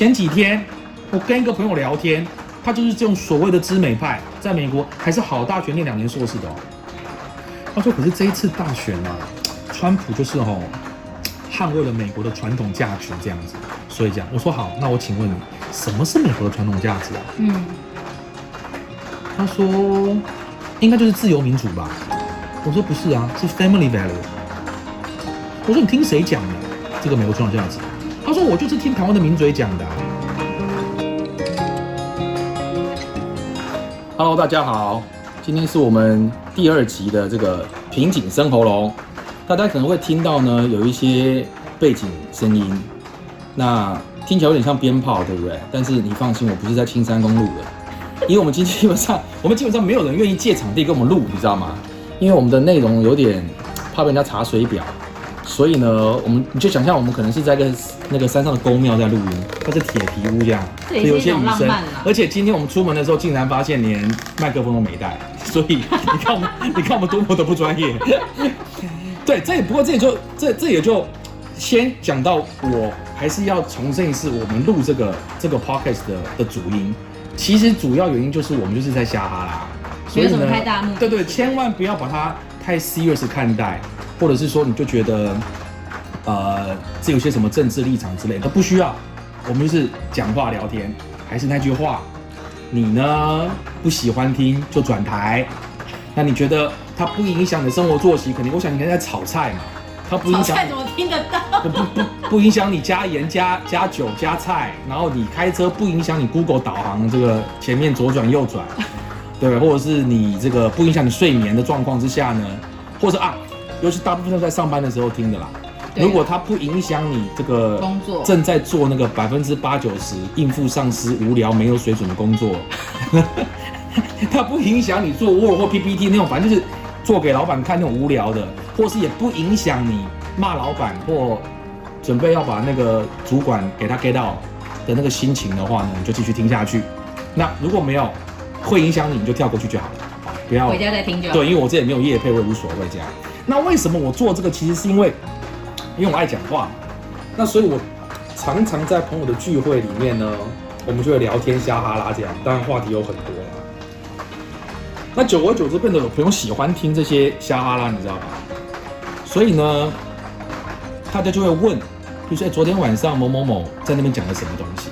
前几天我跟一个朋友聊天，他就是这种所谓的知美派，在美国还是好大学念两年硕士的哦。他说，可是这一次大选啊，川普就是哦，捍卫了美国的传统价值这样子，所以这样，我说好，那我请问你，什么是美国的传统价值啊？嗯，他说，应该就是自由民主吧。我说不是啊，是 family value。我说你听谁讲的这个美国传统价值？他说我就是听台湾的名嘴讲的啊、Hello，大家好，今天是我们第二集的这个瓶颈生喉咙，大家可能会听到呢有一些背景声音，那听起来有点像鞭炮，对不对？但是你放心，我不是在青山公路的，因为我们今天基本上，我们基本上没有人愿意借场地跟我们录，你知道吗？因为我们的内容有点怕被人家查水表，所以呢，我们你就想象我们可能是在一个那个山上的宫庙在录音，它是铁皮屋这样，这也是一种浪漫啦而且今天我们出门的时候，竟然发现连麦克风都没带，所以你看我们，你看我们多么的不专业。对，这也不过这也就这这也就先讲到，我还是要重申一次，我们录这个这个 podcast 的的主因，其实主要原因就是我们就是在瞎哈啦，没有什么太大目的。对对，千万不要把它太 serious 看待，或者是说你就觉得呃这有些什么政治立场之类的都不需要，我们就是讲话聊天，还是那句话，你呢不喜欢听就转台，那你觉得它不影响你的生活作息，肯定我想你应该在炒菜嘛，它不影响菜怎么听得到？不不不不影响你加盐加加酒加菜，然后你开车不影响你 Google 导航这个前面左转右转，对，或者是你这个不影响你睡眠的状况之下呢，或者啊，尤其大部分都在上班的时候听的啦。如果它不影响你这个工作正在做那个百分之八九十应付上司无聊没有水准的工作，它不影响你做 Word 或 PPT 那种，反正就是做给老板看那种无聊的，或是也不影响你骂老板或准备要把那个主管给他 get 到的那个心情的话呢，你就继续听下去。那如果没有会影响你，你就跳过去就好了，不要回家再听就好。对，因为我这也没有业配，我也无所谓这样。那为什么我做这个？其实是因为，因为我爱讲话。那所以我常常在朋友的聚会里面呢，我们就会聊天瞎哈拉这样，当然话题有很多啦。那久而久之，变得有朋友喜欢听这些瞎哈拉，你知道吧？所以呢，大家就会问，比如说、昨天晚上某某某在那边讲了什么东西，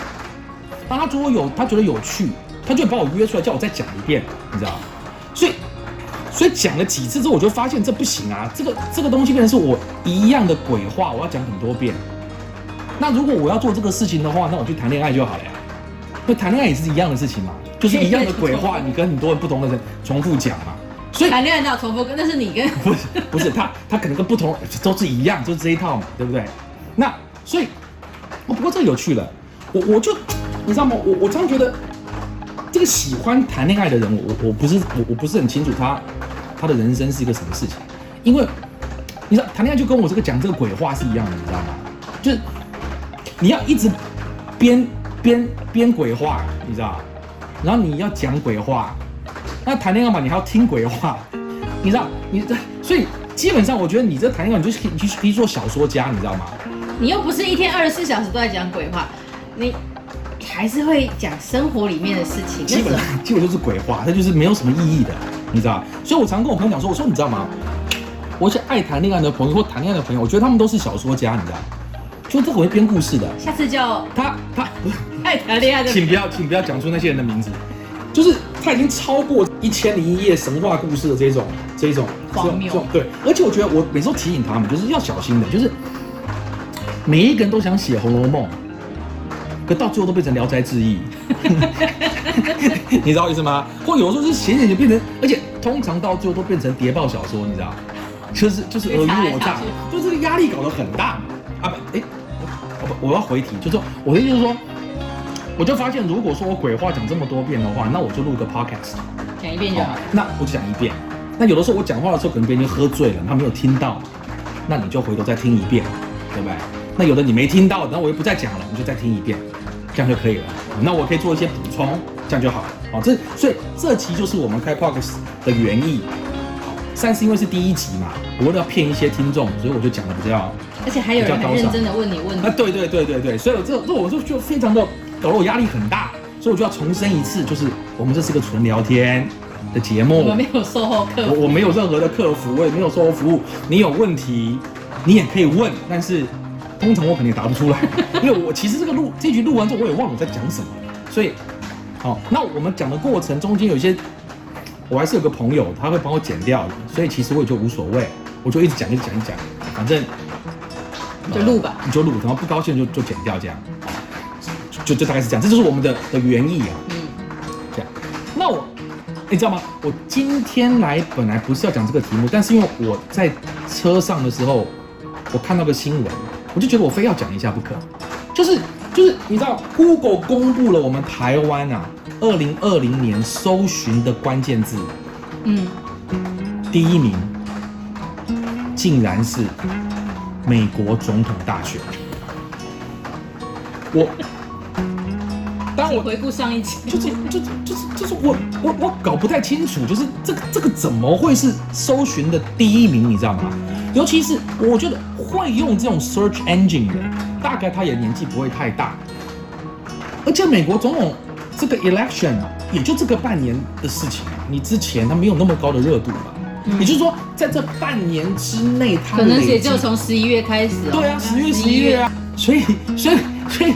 他如果有他觉得有趣，他就把我约出来，叫我再讲一遍，你知道吗？所以讲了几次之后，我就发现这不行啊，这个这个东西变成是我一样的鬼话，我要讲很多遍。那如果我要做这个事情的话，那我去谈恋爱就好了呀。那谈恋爱也是一样的事情嘛，就是一样的鬼话，你跟很多人不同的人重复讲嘛。所以谈恋爱哪有重复跟？那是你跟 不是不是他他可能跟不同都是一样，就是这一套嘛，对不对？那所以，哦，不过这个有趣了，我我就你知道吗？我我常常觉得这个喜欢谈恋爱的人，我我我不是我我不是很清楚他他的人生是一个什么事情，因为你知道谈恋爱就跟我这个讲这个鬼话是一样的，你知道吗？就是你要一直编编编鬼话，你知道，然后你要讲鬼话，那谈恋爱嘛，你还要听鬼话，你知道，你这所以基本上我觉得你这谈恋爱，你就是可以你去可以做小说家，你知道吗？你又不是一天二十四小时都在讲鬼话，你还是会讲生活里面的事情。基本上基本就是鬼话，它就是没有什么意义的，你知道？所以我常跟我朋友讲说，我说你知道吗？我一些爱谈恋爱的朋友或谈恋爱的朋友，我觉得他们都是小说家，你知道？就这个会编故事的，下次叫他他不是。爱谈恋爱的，请不要，请不要讲出那些人的名字，就是他已经超过一千零一夜神话故事的这种这种荒谬对，而且我觉得我每次都提醒他们，就是要小心的，就是每一个人都想写《红楼梦》，可到最后都变成《聊斋志异》，你知道意思吗？或有时候是写写就变成，而且通常到最后都变成谍报小说，你知道？就是就是尔虞我诈，就这个压力搞得很大嘛。啊不，哎，我我要回题，就是说我的意思就是说。我就发现，如果说我鬼话讲这么多遍的话，那我就录一个 podcast，讲一遍就好。那我就讲一遍。那有的时候我讲话的时候，可能别人就喝醉了，他没有听到，那你就回头再听一遍，对不对？那有的你没听到，然后我又不再讲了，你就再听一遍，这样就可以了。那我可以做一些补充，这样就好了。好，这所以这期就是我们开 podcast 的原意。好，但是因为是第一集嘛，我为了要骗一些听众，所以我就讲的比较而且还有人很认真的问你问题。啊，题，对对对对对，所以我这这我就就非常的搞得我压力很大，所以我就要重申一次，就是我们这是个纯聊天的节目。我，们没有售后客服，我我没有任何的客服，我也没有售后服务，你有问题你也可以问，但是通常我肯定答不出来，因为我其实这个录这局录完之后我也忘了我在讲什么，所以好，那我们讲的过程中间有一些。我还是有个朋友，他会帮我剪掉的，所以其实我也就无所谓，我就一直讲，一直讲，一直讲，反正就录吧。你就录，然后不高兴就就剪掉，这样，就就大概是这样，这就是我们的的原意啊，嗯，这样。那我，你知道吗？我今天来本来不是要讲这个题目，但是因为我在车上的时候，我看到个新闻，我就觉得我非要讲一下不可，就是就是你知道，Google 公布了我们台湾啊，二零二零年搜寻的关键字嗯，第一名，竟然是美国总统大选。我，当然我回顾上一集，就是就是就是就是我我我搞不太清楚，就是这个这个怎么会是搜寻的第一名，你知道吗？尤其是我觉得会用这种 search engine 的，大概他也年纪不会太大，而且美国总统这个 election 也就这个半年的事情，你之前他没有那么高的热度嘛。也就是说，在这半年之内，他可能也就从十一月开始哦。对啊，十月、十一月啊，所以，所以，所以，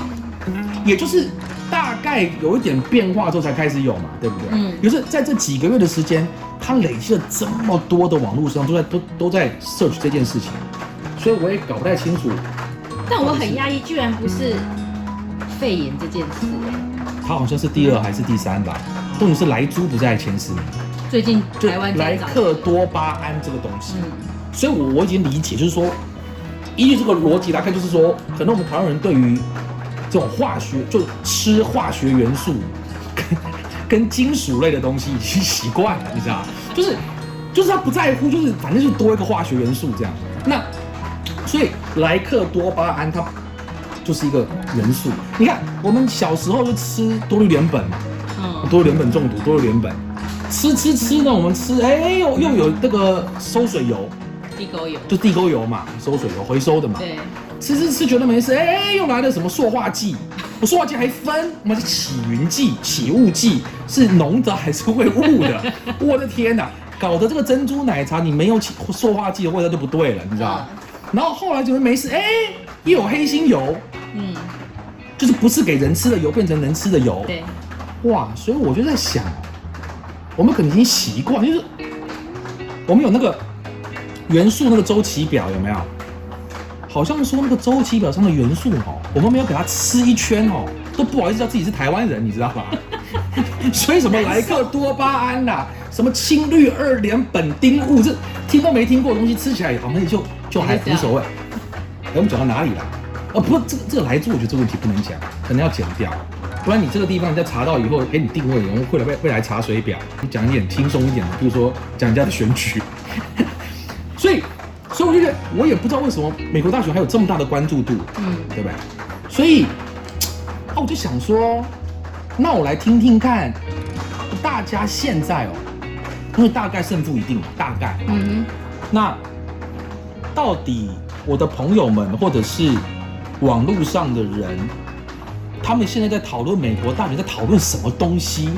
也就是大概有一点变化之后才开始有嘛，对不对？嗯也就是在这几个月的时间，他累积了这么多的网络上都在都都在 search 这件事情，所以我也搞不太清楚，但我很压抑，居然不是肺炎这件事哎。他好像是第二还是第三吧？重点是莱猪不在前十名，最近就台湾莱，克多巴胺这个东西。嗯，所以我我已经理解，就是说，依据这个逻辑来看，就是说，可能我们台湾人对于这种化学，就吃化学元素跟 跟金属类的东西已经习惯了，你知道吗？就是就是他不在乎，就是反正就多一个化学元素这样。那所以莱克多巴胺它就是一个元素。你看，我们小时候就吃多氯联苯嘛，嗯，多氯联苯中毒，多氯联苯。吃吃吃呢，我们吃，哎，又又有那个收水油，地沟油，就地沟油嘛，收水油回收的嘛。对，吃吃吃觉得没事，哎，又来了什么塑化剂？我塑化剂还分，我们是起云剂、起雾剂，是浓的还是会雾的？我的天哪，搞得这个珍珠奶茶你没有起塑化剂的味道就不对了，你知道吗？然后后来觉得没事，哎，又有黑心油，嗯，就是不是给人吃的油变成能吃的油。对，哇，所以我就在想，我们可能已经习惯，就是我们有那个元素那个周期表有没有？好像说那个周期表上的元素哦，我们没有给它吃一圈哦，都不好意思叫自己是台湾人，你知道吧？所以什么莱克多巴胺啦、什么氢氯二联苯丁戊，这听都没听过的东西，吃起来好像也就就还无所谓。哎，我们讲到哪里了？哦，不，这个这个来猪，我觉得这个问题不能讲，可能要剪掉，不然你这个地方人家查到以后给你定位，然后会来会会来查水表。你讲一点轻松一点的，比如说讲人家的选举。所以，所以我就觉得，我也不知道为什么美国大选还有这么大的关注度，嗯，对不对？所以，啊，我就想说，那我来听听看，大家现在哦，因为大概胜负已定嘛，大概，嗯那到底我的朋友们或者是网络上的人，他们现在在讨论美国大选，在讨论什么东西？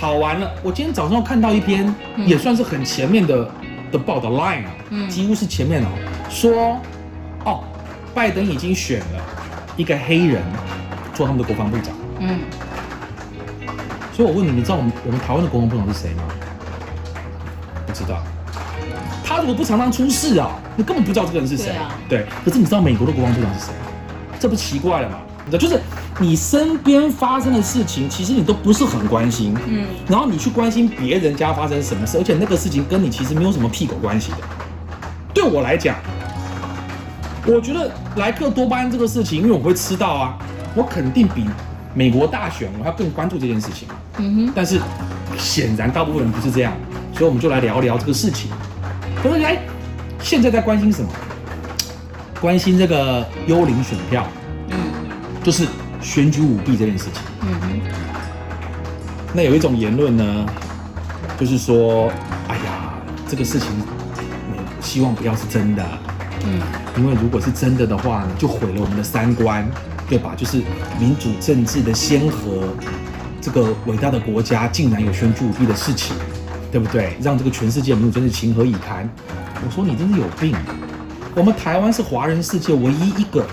好完了！我今天早上看到一篇，嗯也算是很前面的的报道 line 啊，嗯几乎是前面哦，说哦，拜登已经选了一个黑人做他们的国防部长。嗯，所以我问你，你知道我们我们台湾的国防部长是谁吗？不知道。他如果不常常出事啊，你根本不知道这个人是谁。对啊对，可是你知道美国的国防部长是谁？这不奇怪了吗？你知道，就是你身边发生的事情，其实你都不是很关心。嗯，然后你去关心别人家发生什么事，而且那个事情跟你其实没有什么屁股关系的。对我来讲，我觉得莱克多巴胺这个事情，因为我会吃到啊，我肯定比美国大选我要更关注这件事情。嗯哼，但是显然大部分人不是这样，所以我们就来聊聊这个事情。可是哎，现在在关心什么？关心这个幽灵选票，嗯，就是选举舞弊这件事情。嗯哼，那有一种言论呢，就是说，哎呀，这个事情，你希望不要是真的，嗯，因为如果是真的的话，就毁了我们的三观，对吧？就是民主政治的先河，这个伟大的国家竟然有选举舞弊的事情，对不对？让这个全世界民主政治情何以堪？我说你真是有病！我们台湾是华人世界唯一一个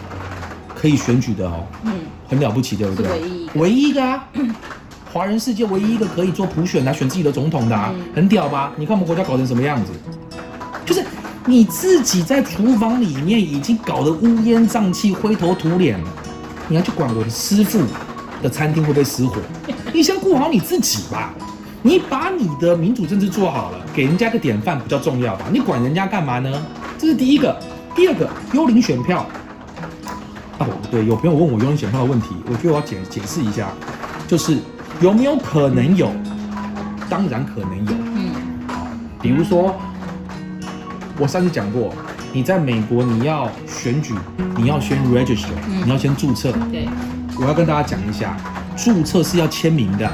可以选举的哦，嗯，很了不起，对不对？唯一一个唯一一个啊！华人世界唯一一个可以做普选的、选自己的总统的、啊嗯，很屌吧？你看我们国家搞成什么样子？就是你自己在厨房里面已经搞得乌烟瘴气、灰头土脸了，你要去管我的师傅的餐厅会不会失火？你先顾好你自己吧。你把你的民主政治做好了，给人家个典范比较重要吧？你管人家干嘛呢？这是第一个。第二个，幽灵选票。哦，对，有朋友问我幽灵选票的问题，我觉得我要解解释一下，就是有没有可能有？当然可能有。嗯比如说，我上次讲过，你在美国你要选举，你要先 register，、嗯你要先注册。对，我要跟大家讲一下，注册是要签名的，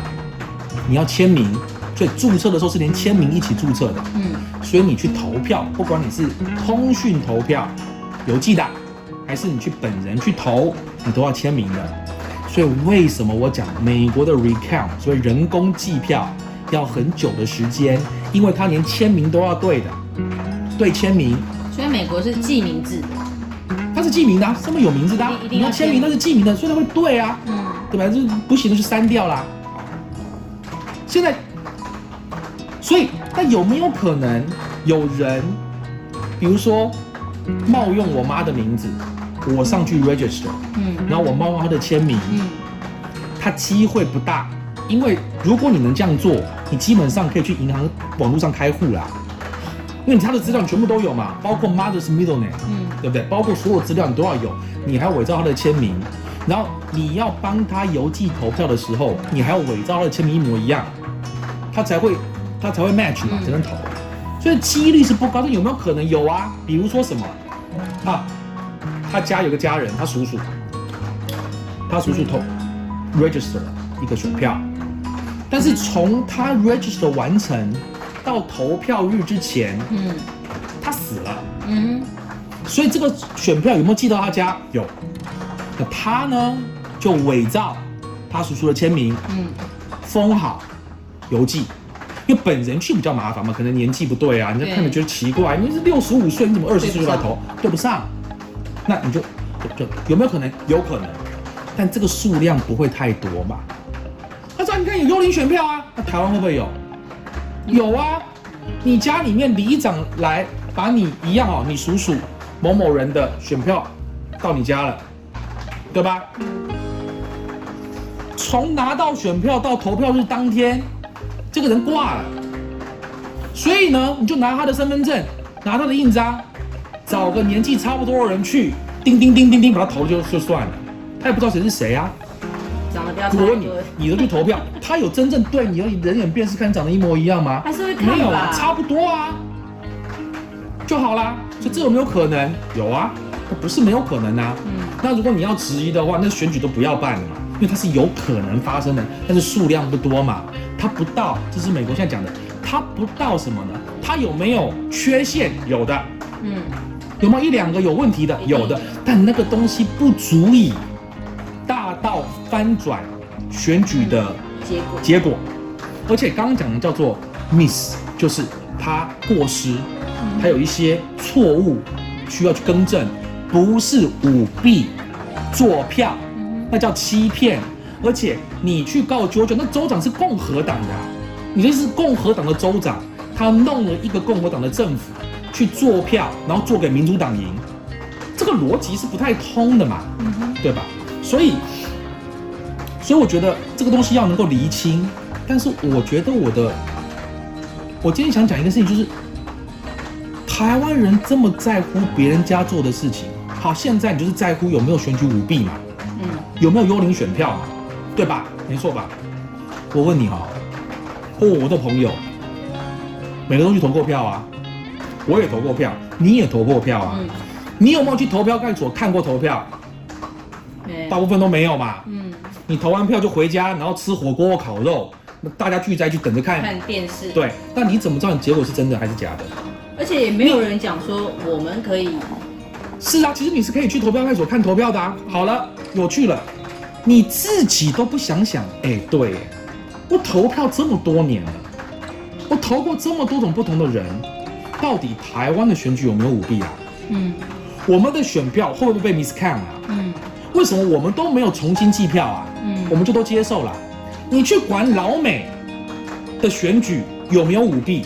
你要签名，所以注册的时候是连签名一起注册的。嗯所以你去投票，不管你是通讯投票、邮寄的，还是你去本人去投，你都要签名的。所以为什么我讲美国的 recount，所以人工计票要很久的时间，因为他连签名都要对的，对签名，所以美国是记名字的，他是记名的、啊，上面有名字的你要签名，签那是记名的，所以他会对啊。嗯对吧？这不行的就删掉啦。现在，所以那有没有可能有人，比如说冒用我妈的名字，我上去 register，嗯然后我冒用她的签名，嗯它机会不大，因为如果你能这样做，你基本上可以去银行网络上开户啦，因为你他的资料你全部都有嘛，包括 mother's middle name。嗯对不对？包括所有资料你都要有，你还要伪造他的签名，然后你要帮他邮寄投票的时候，你还要伪造他的签名一模一样，他才会他才会 match 嘛，嗯才能投。所以几率是不高，但有没有可能有啊？比如说什么啊？他家有个家人，他叔叔，他叔叔投 register 了一个选票，但是从他 register 完成到投票日之前，嗯他死了。嗯所以这个选票有没有寄到他家？有。那他呢，就伪造他叔叔的签名，嗯封好，邮寄。因为本人去比较麻烦嘛，可能年纪不对啊，人家看着觉得奇怪，你是六十五岁，你怎么二十岁就来投？对不上。那你就就就有没有可能？有可能，但这个数量不会太多嘛？他说：“你看有幽灵选票啊，那台湾会不会有？有啊，你家里面里长来把你一样哦，你叔叔某某人的选票到你家了，对吧？从拿到选票到投票日当天，这个人挂了，所以呢，你就拿他的身份证，拿他的印章，找个年纪差不多的人去，叮叮叮叮叮把他投了就就算了，他也不知道谁是谁啊。如果你，你都去投票，他有真正对你的人眼辨识看长得一模一样吗？还是会看没有啊，差不多啊，就好啦。所以这有没有可能？有啊，不是没有可能啊。嗯那如果你要质疑的话，那选举都不要办了嘛，因为它是有可能发生的，但是数量不多嘛，它不到，这是美国现在讲的，它不到什么呢？它有没有缺陷？有的，嗯有没有一两个有问题的？有的，但那个东西不足以大到翻转选举的结果结果。而且刚刚讲的叫做 miss，就是他过失，他有一些错误需要去更正，不是舞弊、作票，嗯那叫欺骗。而且你去告九九，那州长是共和党的啊、你这是共和党的州长，他弄了一个共和党的政府去做票，然后做给民主党赢，这个逻辑是不太通的嘛。嗯对吧？所以，所以我觉得这个东西要能够厘清。但是我觉得我的，我今天想讲一个事情，就是台湾人这么在乎别人家做的事情。好，现在你就是在乎有没有选举舞弊嘛，嗯有没有幽灵选票嘛，对吧？没错吧？我问你哈，或我的朋友，每个东西投过票啊，我也投过票，你也投过票啊，嗯你有没有去投票看所看过投票？大部分都没有嘛。嗯你投完票就回家，然后吃火锅或烤肉，那大家聚在一起等着看。看电视，对，那你怎么知道你结果是真的还是假的？而且也没有人讲说我们可以，是啊，其实你是可以去投票派出所看投票的啊。好了，有趣了，你自己都不想想，哎，对耶，我投票这么多年了，我投过这么多种不同的人，到底台湾的选举有没有舞弊啊？嗯我们的选票会不会被 miscount 啊？嗯为什么我们都没有重新计票啊？嗯，我们就都接受了。你去管老美的选举有没有舞弊，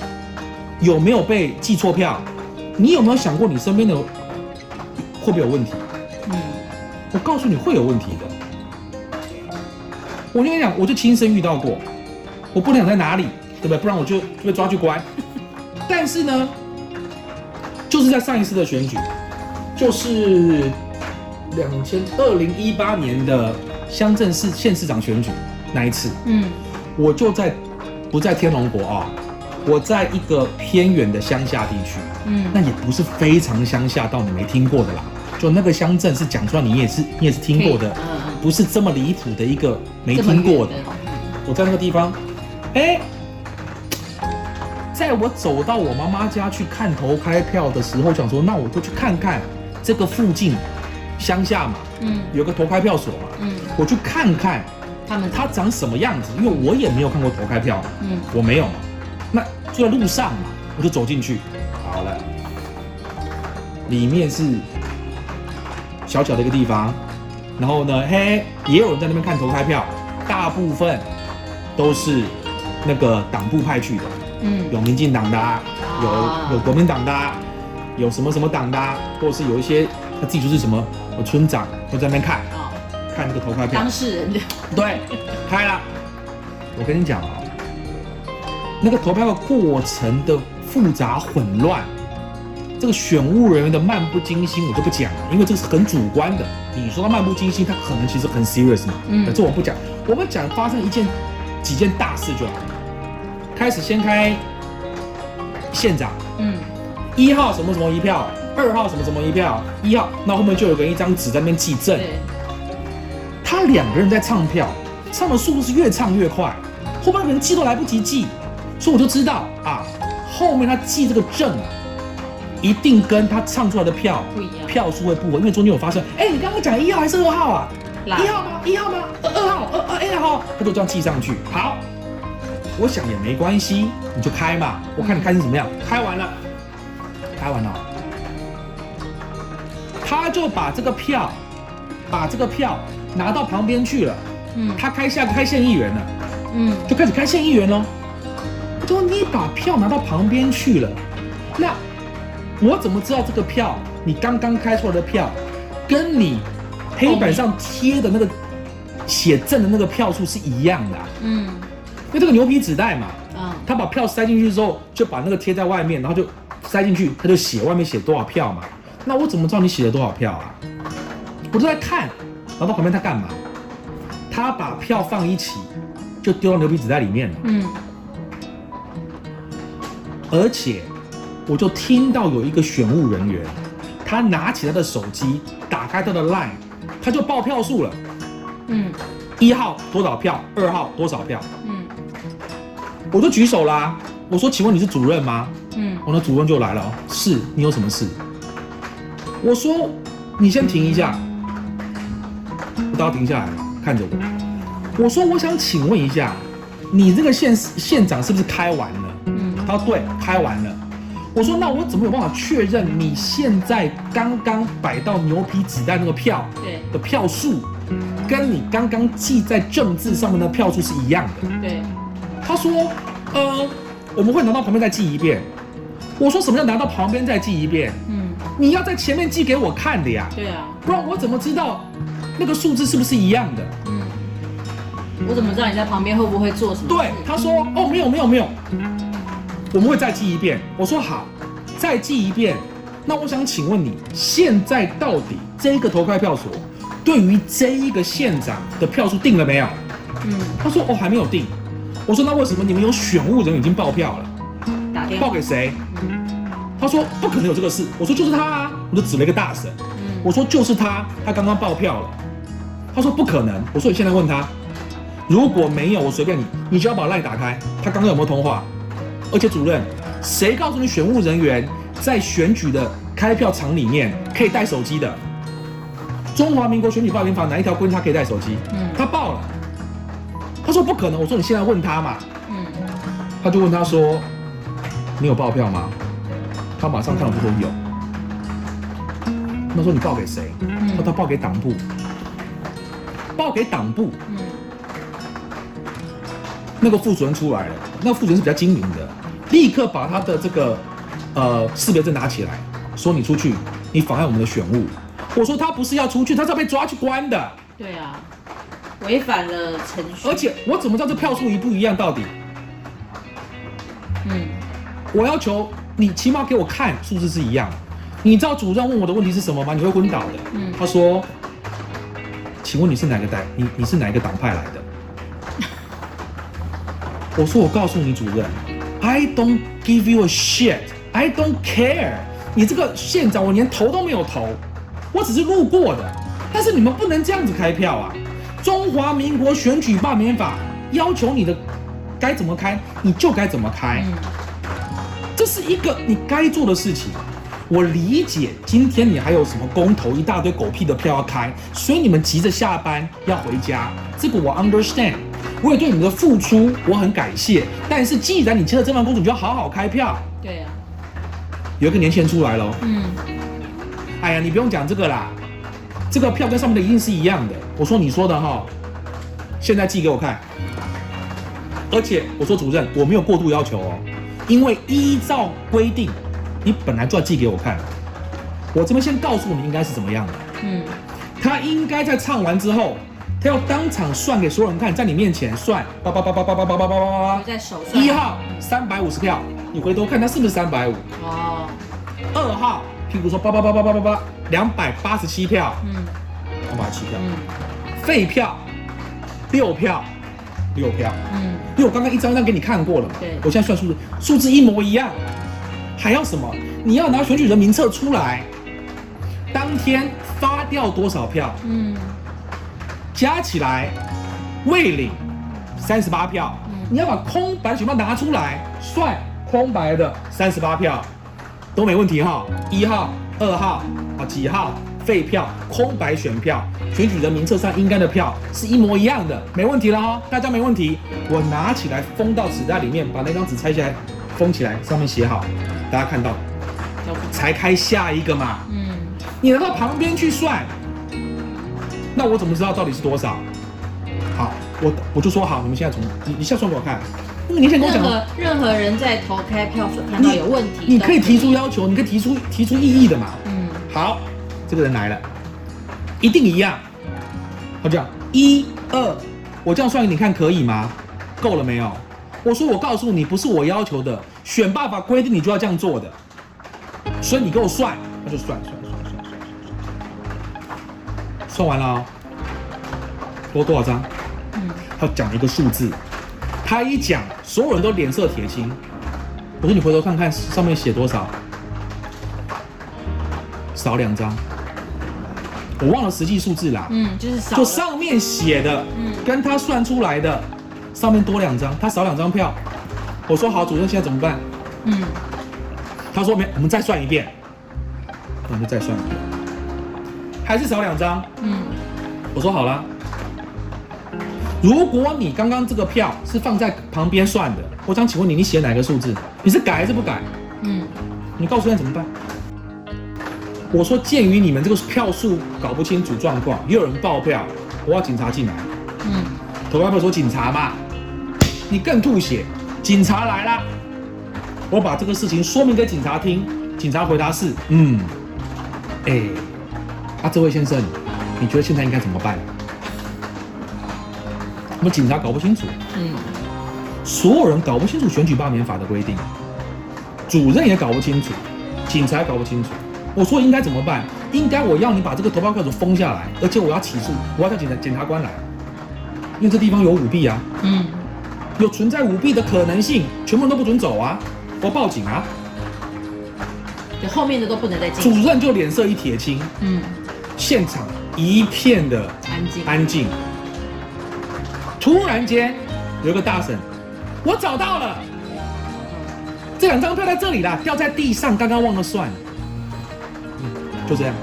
有没有被记错票？你有没有想过你身边的会不会有问题？嗯我告诉你会有问题的。我跟你讲，我就亲身遇到过，我不能讲在哪里，对不对？不然我就就被抓去关。但是呢，就是在上一次的选举，就是两千二零一八年的乡镇市县市长选举那一次，嗯。我就在不在天龙国啊、我在一个偏远的乡下地区，嗯。那也不是非常乡下到你没听过的啦。就那个乡镇是讲出来，你也是你也是听过的，嗯不是这么离谱的一个没听过的。远。我在那个地方，哎、在我走到我妈妈家去看投开票的时候，想说那我就去看看这个附近乡下嘛，嗯。有个投开票所嘛，嗯，我去看看他们它长什么样子，因为我也没有看过投开票，嗯。我没有嘛，那就在路上嘛，我就走进去，好了，里面是小小的一个地方，然后呢，嘿，也有人在那边看投开票，大部分都是那个党部派去的，嗯有民进党的、啊，啊有有国民党的、啊，有什么什么党的、啊，或者是有一些他自己就是什么有村长会在那边看哦，看那个投开票当，事人的对，开了。我跟你讲啊、那个投票的过程的复杂混乱，这个选务人员的漫不经心，我就不讲了，因为这个是很主观的。你说他漫不经心，他可能其实很 serious 嘛。嗯这我不讲，我们讲发生一件几件大事就好。开始先开县长，嗯一号什么什么一票，二号什么什么一票，一号，那后面就有个人一张纸在那边记证。他两个人在唱票，唱的速度是越唱越快，后面那个人记都来不及记，所以我就知道啊，后面他记这个证啊，一定跟他唱出来的票不一样票数会不稳，因为中间有发生，哎，你刚刚讲一号还是二号啊？啦一号吗？一号吗？二二号，二二 A 号，他就这样记上去。好，我想也没关系，你就开嘛，我看你开成怎么样。开完了，开完了，他就把这个票，把这个票拿到旁边去了。嗯。他开下开县议员了，嗯。就开始开县议员喽。就说你把票拿到旁边去了，那我怎么知道这个票你刚刚开出来的票，跟你黑板上贴的那个写证的那个票数是一样的啊、嗯因为这个牛皮纸袋嘛，啊他把票塞进去之后，就把那个贴在外面，然后就塞进去，他就写外面写多少票嘛。那我怎么知道你写了多少票啊？我都在看，然后到旁边他干嘛？他把票放一起，就丢到牛皮纸袋里面了。嗯而且，我就听到有一个选务人员，他拿起他的手机，打开他的 LINE，他就报票数了。嗯一号多少票，二号多少票，嗯我就举手啦。我说：“请问你是主任吗？”嗯我那主任就来了哦，是你有什么事？我说你先停一下，我都要停下来看着我。我说我想请问一下，你这个县县长是不是开完了？嗯他说对，开完了。我说那我怎么有办法确认你现在刚刚摆到牛皮纸袋那个票对的票数，跟你刚刚记在政治上面的票数是一样的？对，他说，呃，我们会拿到旁边再记一遍。我说什么叫拿到旁边再记一遍？嗯你要在前面记给我看的呀，对啊，不然我怎么知道那个数字是不是一样的？嗯，我怎么知道你在旁边会不会做什么？对，他说，哦，没有没有没有，我们会再记一遍。我说好，再记一遍。那我想请问你，现在到底这个投开票所对于这一个县长的票数定了没有？嗯，他说哦还没有定。我说那为什么你们有选务人已经报票了？打电话报给，谁？嗯他说不可能有这个事。我说就是他啊，我就指了一个大神。嗯我说就是他，他刚刚报票了。他说不可能。我说你现在问他，如果没有，我随便你，你就要把赖打开。他刚刚有没有通话？而且主任，谁告诉你选务人员在选举的开票场里面可以带手机的？中华民国选举报名法哪一条规定他可以带手机？嗯他报了，他说不可能。我说你现在问他嘛，嗯他就问他说：“你有报票吗？”他马上看我就说有。他说你报给谁？他说他报给党部，报给党部。那个副主任出来了，那个副主任是比较精明的，立刻把他的这个呃识别证拿起来，说你出去，你妨碍我们的选务。我说他不是要出去，他是要被抓去关的。对啊，违反了程序。而且我怎么知道这票数一不一样？到底嗯我要求你起码给我看数字是一样。你知道主任问我的问题是什么吗？你会昏倒的。嗯他说：“请问你是哪个党？你你是哪一个党派来的？” 我说：“我告诉你，主任，I don't give you a shit, I don't care。你这个县长，我连投都没有投，我只是路过的。但是你们不能这样子开票啊！中华民国选举罢免法要求你的该怎么开，你就该怎么开。嗯这是一个你该做的事情。我理解今天你还有什么公投一大堆狗屁的票要开，所以你们急着下班要回家，这个我 understand。我也对你们的付出我很感谢，但是既然你签了这份公主，你就要好好开票。对啊，有一个年轻人出来了，嗯哎呀，你不用讲这个啦，这个票跟上面的一定是一样的。我说你说的哈，现在寄给我看。而且我说主任，我没有过度要求哦，因为依照规定，你本来就要寄给我看。我这边先告诉你应该是怎么样的，嗯他应该在唱完之后，他要当场算给所有人看，在你面前算，叭叭叭叭叭叭叭叭叭叭叭就，在手上。一号三百五十票，你回头看他是不是三百五？哦，二号，譬如说八八八八八八八，两百八十七票，嗯。两百七票，嗯。废票六票，六票，嗯。因为我刚刚一张一张给你看过了嘛，对。我现在算数字，数字一模一样，还要什么？你要拿选举人名册出来，当天发掉多少票，嗯。加起来未领三十八票，嗯。你要把空白选票拿出来算空白的三十八票，都没问题哈。一号、二号啊几号废票、空白选票，选举人名册上应该的票是一模一样的，没问题了哈，大家没问题。我拿起来封到纸袋里面，把那张纸拆下来封起来，上面写好，大家看到才开下一个嘛。嗯你拿到旁边去算，那我怎么知道到底是多少？好，我我就说好，你们现在从你你现在算给我看。那个年轻人跟我讲，任何任何人在投开票所看到有问题，你可以提出要求，你可以提出提出异议的嘛。嗯好，这个人来了，一定一样。他这样一二，我这样算给你看可以吗？够了没有？我说我告诉你，不是我要求的，选办法规定你就要这样做的，所以你给我算，那就算算算算算算，算完了、哦，多多少张？嗯他讲了一个数字，他一讲，所有人都脸色铁青。我说你回头看看上面写多少，少两张，我忘了实际数字啦。嗯，就是少就上面写的嗯跟他算出来的上面多两张，他少两张票。我说好，主任现在怎么办？嗯他说没，我们再算一遍，那我们就再算一遍，还是少两张。嗯我说好了，如果你刚刚这个票是放在旁边算的，我想请问你，你写哪个数字？你是改还是不改？嗯你告诉我现在怎么办？我说，鉴于你们这个票数搞不清楚状况，又有人爆票，我要警察进来。嗯投票票说警察嘛，你更吐血，警察来啦！我把这个事情说明给警察听，警察回答是，嗯，哎，啊，这位先生，你觉得现在应该怎么办？我们警察搞不清楚，嗯所有人搞不清楚选举罢免法的规定，主任也搞不清楚，警察也搞不清楚。我说应该怎么办？应该我要你把这个投票票组封下来，而且我要起诉，我要叫检察检察官来，因为这地方有舞弊啊，嗯有存在舞弊的可能性，全部人都不准走啊，我报警啊。就后面的都不能再进主。任就脸色一铁青，嗯，现场一片的安静。安静。突然间有一个大婶，我找到了，这两张票在这里啦，掉在地上，刚刚忘了算。嗯，就这样，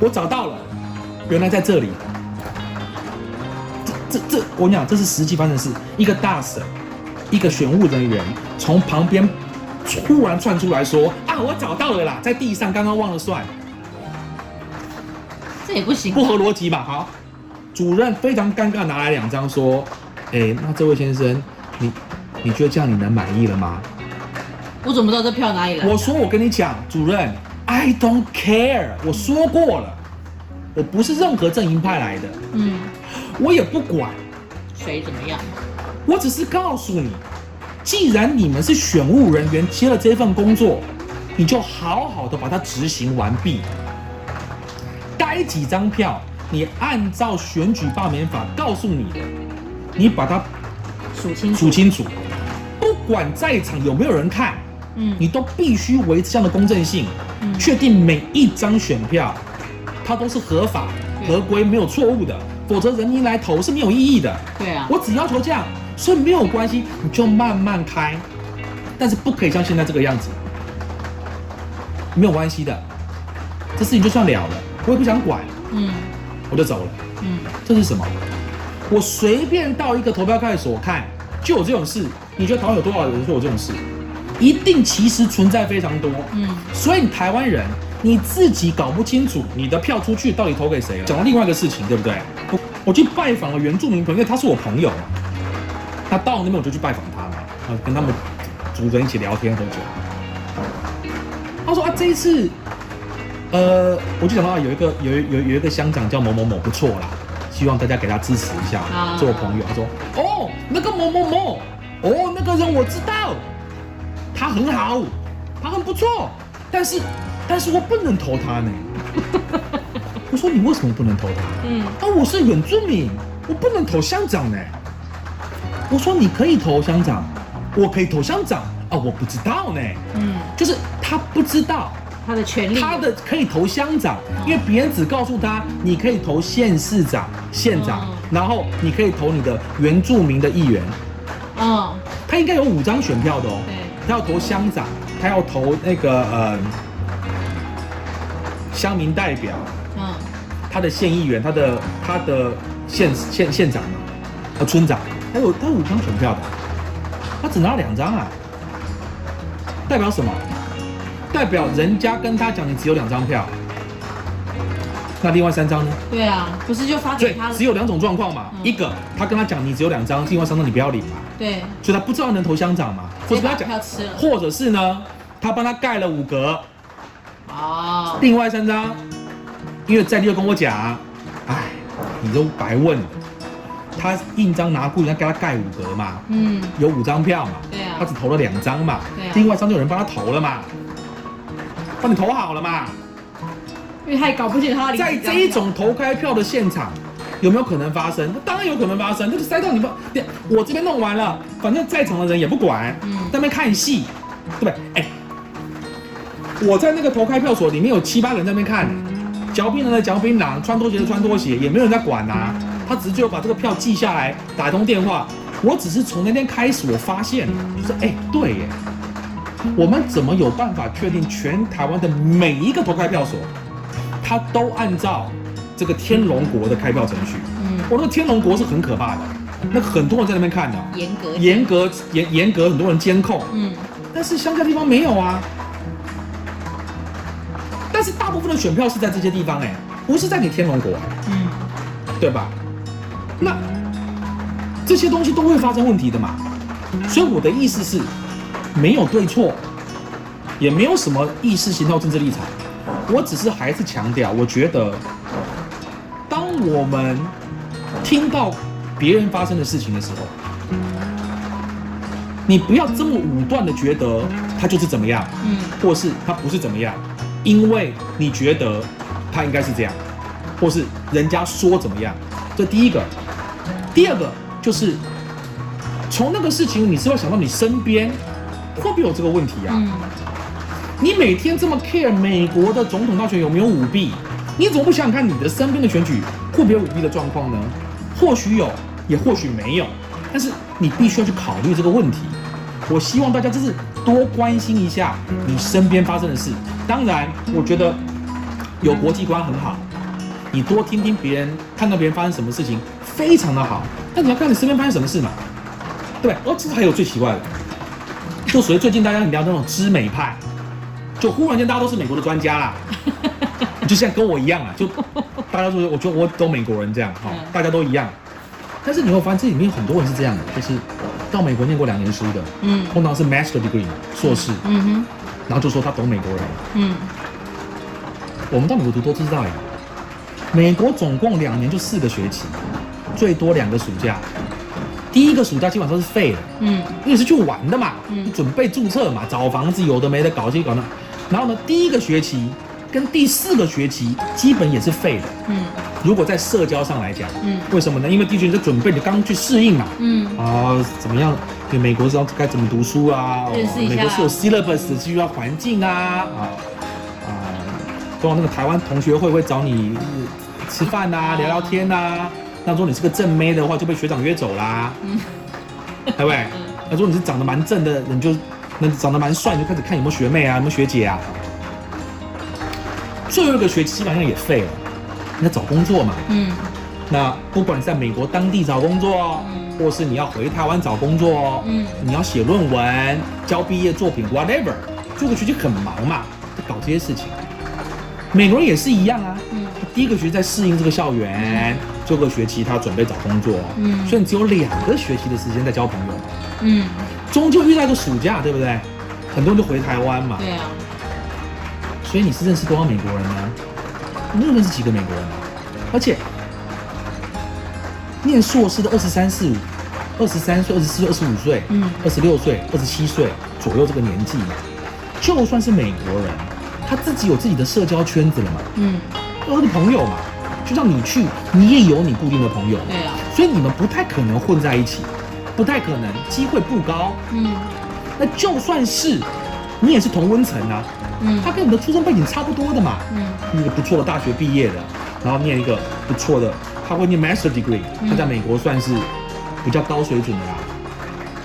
我找到了，原来在这里。这这这，我跟你讲，这是实际发生的事。一个大婶，一个选务人员从旁边突然窜出来说：“啊，我找到了啦，在地上，刚刚忘了算。”这也不行，不合逻辑吧？好，主任非常尴尬，拿来两张说：“哎，那这位先生，你你觉得这样你能满意了吗？”我怎么知道这票哪里来？我说我跟你讲，主任，I don't care，我说过了，我不是任何阵营派来的，嗯，我也不管谁怎么样，我只是告诉你，既然你们是选务人员接了这份工作，你就好好的把它执行完毕。该几张票，你按照选举罢免法告诉你的，你把它数清数清楚，不管在场有没有人看，嗯，你都必须维持这样的公正性，确定每一张选票它都是合法、合规、没有错误的，否则人民来投是没有意义的。对啊，我只要求这样，所以没有关系，你就慢慢开，但是不可以像现在这个样子，没有关系的，这事情就算了了。我也不想管，嗯，我就走了，嗯，这是什么？我随便到一个投票派出所看，就有这种事。你觉得台湾有多少人说有这种事？一定其实存在非常多，嗯。所以你台湾人你自己搞不清楚你的票出去到底投给谁了。讲到另外一个事情，对不对？我我去拜访了原住民朋友，因为他是我朋友嘛，他到那边我就去拜访他嘛，啊，跟他们族人一起聊天喝酒。他说啊，这一次。呃，我就想到有一个有有有一个乡长叫某某某，不错啦，希望大家给他支持一下，做朋友。他说：“哦，那个某某某，哦，那个人我知道，他很好，他很不错，但是但是我不能投他呢。”我说：“你为什么不能投他？”嗯，啊，我是原住民，我不能投乡长呢。我说：“你可以投乡长，我可以投乡长啊，我不知道呢。”嗯，就是他不知道。他的权利，他的可以投乡长，因为别人只告诉他你可以投县市长、县长，然后你可以投你的原住民的议员。嗯，他应该有五张选票的哦。对，他要投乡长，他要投那个呃乡民代表。嗯，他的县议员，他的他的县县县长嘛，呃村长，他有他有五张选票的，他只拿两张啊，代表什么？代表人家跟他讲，你只有两张票，那另外三张呢？对啊，不是就发给他？只有两种状况嘛，一个他跟他讲你只有两张，另外三张你不要领嘛。对，所以他不知道能投乡长嘛，或者他讲，或者是呢，他帮他盖了五格，哦，另外三张，因为在地又跟我讲，哎，你都白问了，他印章拿过去，他给他盖五格嘛，嗯，有五张票嘛，对啊，他只投了两张嘛，对，另外三张有人帮他投了嘛。帮你投好了嘛？因为他也搞不清他在这一种投开票的现场有没有可能发生？那当然有可能发生，就是塞到你们。我这边弄完了，反正在场的人也不管，嗯，在那边看戏，对不对？哎，我在那个投开票所里面有七八人在那边看，嚼槟榔的嚼槟榔，穿拖鞋的穿拖鞋，也没有人在管啊。他只是就把这个票记下来，打通电话。我只是从那天开始，我发现，就是哎，对耶。我们怎么有办法确定全台湾的每一个投开票所，它都按照这个天龙国的开票程序？嗯，我那个天龙国是很可怕的，那很多人在那边看的，严格严格严严格，很多人监控。嗯，但是乡下地方没有啊。但是大部分的选票是在这些地方，哎，不是在你天龙国，嗯，对吧？那这些东西都会发生问题的嘛。所以我的意思是。没有对错，也没有什么意识形态、政治立场。我只是还是强调，我觉得，当我们听到别人发生的事情的时候，你不要这么武断的觉得他就是怎么样，嗯，或是他不是怎么样，因为你觉得他应该是这样，或是人家说怎么样。这第一个，第二个就是从那个事情，你是要想到你身边。会不会有这个问题啊？你每天这么 care 美国的总统大选有没有舞弊？你怎么不想想看你的身边的选举会不会有舞弊的状况呢？或许有，也或许没有，但是你必须要去考虑这个问题。我希望大家就是多关心一下你身边发生的事。当然，我觉得有国际观很好，你多听听别人，看到别人发生什么事情，非常的好。但你要看你身边发生什么事嘛，对吧？哦，这还有最奇怪的，就属于最近大家很聊那种知美派，就忽然间大家都是美国的专家啦，就像跟我一样啊，就大家说，我觉得我懂美国人这样哈、嗯大家都一样。但是你会发现这里面有很多人是这样的，就是到美国念过两年书的，嗯通常是 master degree，硕士，嗯哼，然后就说他懂美国人。嗯我们到美国读都知道呀，美国总共两年就四个学期，最多两个暑假。第一个暑假基本上是废的，嗯。因为是去玩的嘛，嗯。准备注册嘛，找房子有的没的搞这搞那。然后呢，第一个学期跟第四个学期基本也是废的。嗯。如果在社交上来讲，嗯。为什么呢？因为第一学期在准备，你刚去适应嘛，嗯。啊，怎么样？对美国是要该怎么读书啊？认识一下。美国是有 syllabus 的需要环境啊，啊啊，包括那个台湾同学会会找你呃吃饭呐、聊聊天呐、那如果你是个正妹的话，就被学长约走啦，嗯对不对？那如果你是长得蛮正的，你就那长得蛮帅，你就开始看有没有学妹啊，有没有学姐啊。最后一个学期基本上也废了，你在找工作嘛。嗯那不管你在美国当地找工作，嗯或是你要回台湾找工作，嗯你要写论文、交毕业作品，whatever，这个学期很忙嘛，就搞这些事情。美国人也是一样啊，嗯第一个学期在适应这个校园，这个学期他准备找工作，嗯。所以你只有两个学期的时间在交朋友，嗯，终究遇到一个暑假，对不对？很多人就回台湾嘛，对啊，所以你是认识多少美国人呢？你没有认识几个美国人啊？而且念硕士的二十三四五、二十三岁、二十四岁、二十五岁、嗯。二十六岁、二十七岁左右这个年纪，就算是美国人，他自己有自己的社交圈子了嘛，嗯。有他的朋友嘛，就像你去，你也有你固定的朋友，对啊，所以你们不太可能混在一起，不太可能，机会不高。嗯。那就算是你也是同温层啊，嗯。他跟你的出身背景差不多的嘛，嗯。一个不错的大学毕业的，然后念一个不错的，他会念 master degree，嗯。他在美国算是比较高水准的啦。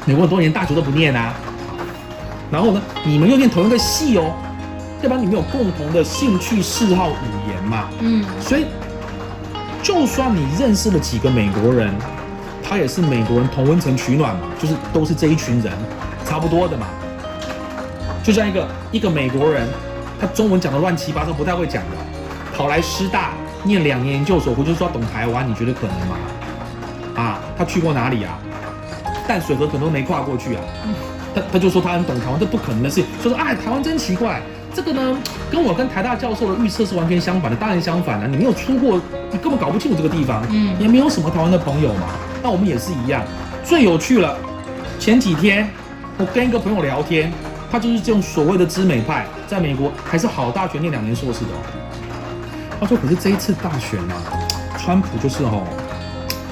美国很多年大学都不念啊，然后呢，你们又念同一个系哦，要不然？你们有共同的兴趣、嗜好、语言嘛，嗯。所以就算你认识了几个美国人，他也是美国人同温层取暖嘛，就是都是这一群人，差不多的嘛。就像一个一个美国人，他中文讲的乱七八糟，不太会讲的，跑来师大念两年研究所，回去说要懂台湾，你觉得可能吗？啊，他去过哪里啊？淡水河可能都没跨过去啊。他他就说他很懂台湾，这不可能的事。就说哎，台湾真奇怪，这个呢跟我跟台大教授的预测是完全相反的。当然相反了，你没有出过，你根本搞不清楚这个地方，嗯也没有什么台湾的朋友嘛。那我们也是一样，最有趣了。前几天我跟一个朋友聊天，他就是这种所谓的知美派，在美国还是好大学念两年硕士的哦。他说，可是这一次大选呢、川普就是哦，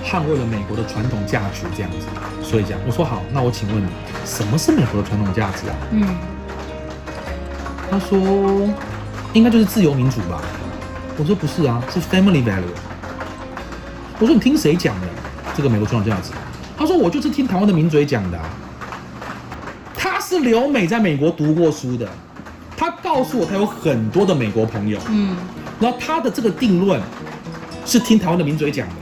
捍卫了美国的传统价值这样子，所以这样。我说好，那我请问你，什么是美国的传统价值啊？嗯他说，应该就是自由民主吧。我说不是啊，是 family value。我说你听谁讲的这个美国传统价值？他说我就是听台湾的名嘴讲的、啊。他是留美在美国读过书的，他告诉我他有很多的美国朋友，嗯然后他的这个定论是听台湾的名嘴讲的。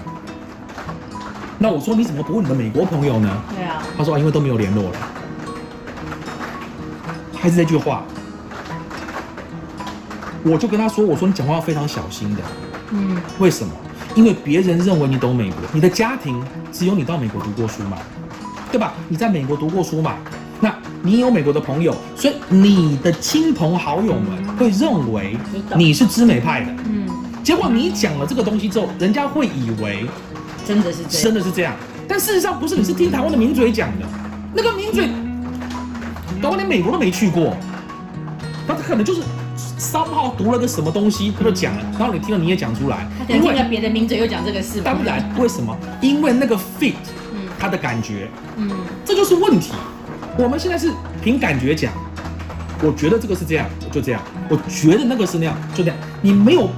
那我说你怎么不问你的美国朋友呢？对啊，他说啊，因为都没有联络了。还是那句话，我就跟他说，我说你讲话要非常小心的。嗯为什么？因为别人认为你懂美国，你的家庭只有你到美国读过书嘛，对吧？你在美国读过书嘛，那你有美国的朋友，所以你的亲朋好友们会认为你是知美派的。嗯，结果你讲了这个东西之后，人家会以为真的是这样，真的是这样，但事实上不是，你是听台湾的名嘴讲的，那个名嘴，搞不好连美国都没去过，那他可能就是三号读了个什么东西，他就讲了，然后你听了你也讲出来他，听了别的名嘴又讲这个事，当然为什么？因为那个 fit 嗯他的感觉，嗯这就是问题。我们现在是凭感觉讲，我觉得这个是这样，就这样；我觉得那个是那样，就这样。你没有，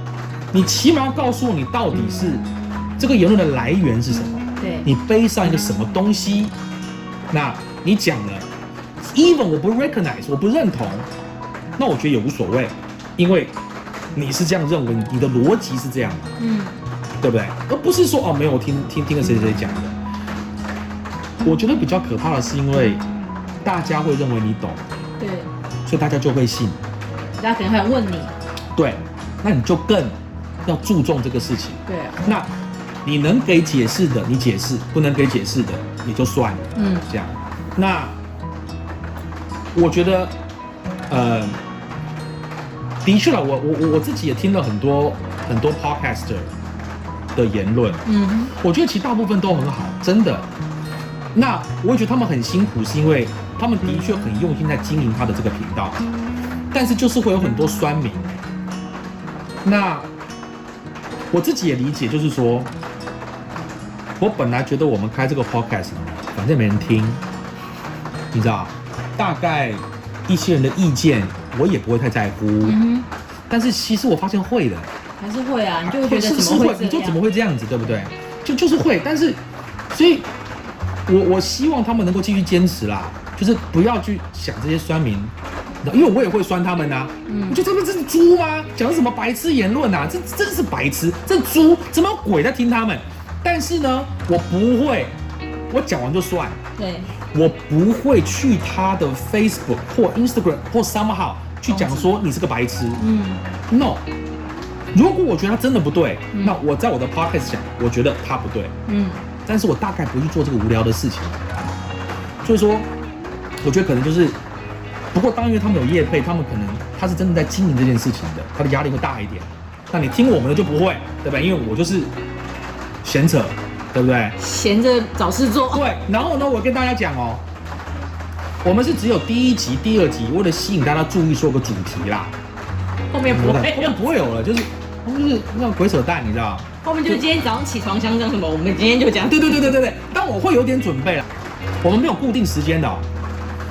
你起码要告诉我你到底是这个言论的来源是什么。对你背上一个什么东西，那你讲了，even 我不 recognize，我不认同，那我觉得也无所谓，因为你是这样认为，你的逻辑是这样的，嗯，对不对？而不是说哦，没有，我听听听了谁谁谁讲的。我觉得比较可怕的是，因为大家会认为你懂，对，所以大家就会信。大家可能会问你，对，那你就更要注重这个事情。对，那你能给解释的，你解释；不能给解释的，你就算了。嗯，这样，那我觉得，呃，的确了，我我我我自己也听了很多很多 podcaster 的言论，嗯哼，我觉得其实大部分都很好，真的。那我也觉得他们很辛苦，是因为他们的确很用心在经营他的这个频道，但是就是会有很多酸民。那我自己也理解，就是说，我本来觉得我们开这个 podcast 呢，反正没人听，你知道，大概一些人的意见我也不会太在乎，嗯但是其实我发现会的，还是会啊，你就会觉得是是会，怎么会你就怎么？会这样子，对不对？就就是会，但是，所以，我我希望他们能够继续坚持啦，就是不要去想这些酸民，因为我也会酸他们呐、嗯我觉得他们这是猪吗？讲什么白痴言论啊？这真是白痴，这猪怎么有鬼在听他们？但是呢，我不会，我讲完就算，对，我不会去他的 Facebook 或 Instagram 或 somehow 去讲说你是个白痴。嗯 No，如果我觉得他真的不对，嗯那我在我的 podcast 讲，我觉得他不对，嗯，但是我大概不会去做这个无聊的事情。所以说，我觉得可能就是，不过当然因为他们有业配，他们可能他是真的在经营这件事情的，他的压力会大一点。那你听我们的就不会，对吧？因为我就是闲扯，对不对？闲着找事做，对，然后呢，我跟大家讲哦，我们是只有第一集、第二集，为了吸引大家注意，说个主题啦。后面不会后面不会有了，就是我们就是那种鬼扯淡，你知道？后面就是今天早上起床想讲什么，我们今天就讲。对对对对对对，但我会有点准备啦。我们没有固定时间的、哦，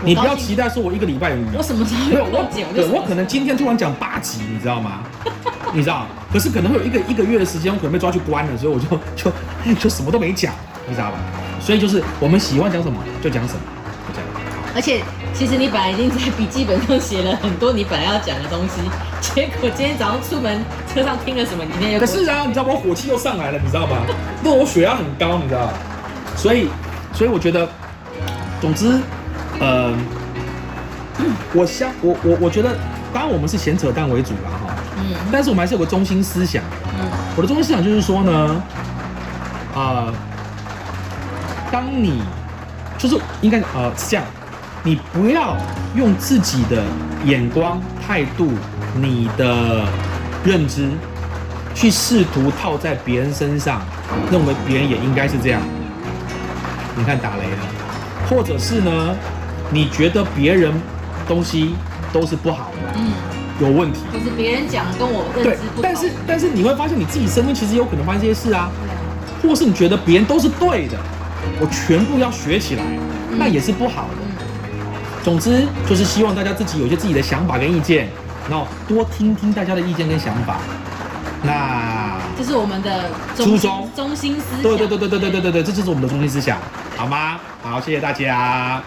你不要期待说我一个礼拜有我什么时候没有我讲，我就对我可能今天突然讲八集，你知道吗？你知道？可是可能会有一个一个月的时间，我可能被抓去关了，所以我就就就什么都没讲，你知道吧？所以就是我们喜欢讲什么就讲什么。而且其实你本来已经在笔记本上写了很多你本来要讲的东西，结果今天早上出门车上听了什么，你今天又可是啊，你知道我火气又上来了，你知道吗？那我血压很高，你知道？所以，所以我觉得，总之，呃，我相我我我觉得，当然我们是闲扯淡为主啦哈，嗯但是我们还是有个中心思想。嗯我的中心思想就是说呢，啊、当你就是应该呃是这样，你不要用自己的眼光、态度、你的认知去试图套在别人身上，认为别人也应该是这样。你看打雷了，或者是呢，你觉得别人东西都是不好的，嗯，有问题。就是别人讲跟我认知不同，，但是但是你会发现你自己身边其实有可能发生这些事啊，或是你觉得别人都是对的，我全部要学起来，那也是不好的。嗯总之就是希望大家自己有一些自己的想法跟意见，然后多听听大家的意见跟想法。那这是我们的初衷中心思想。对对对对对对对对对，这就是我们的中心思想，好吗？好，谢谢大家。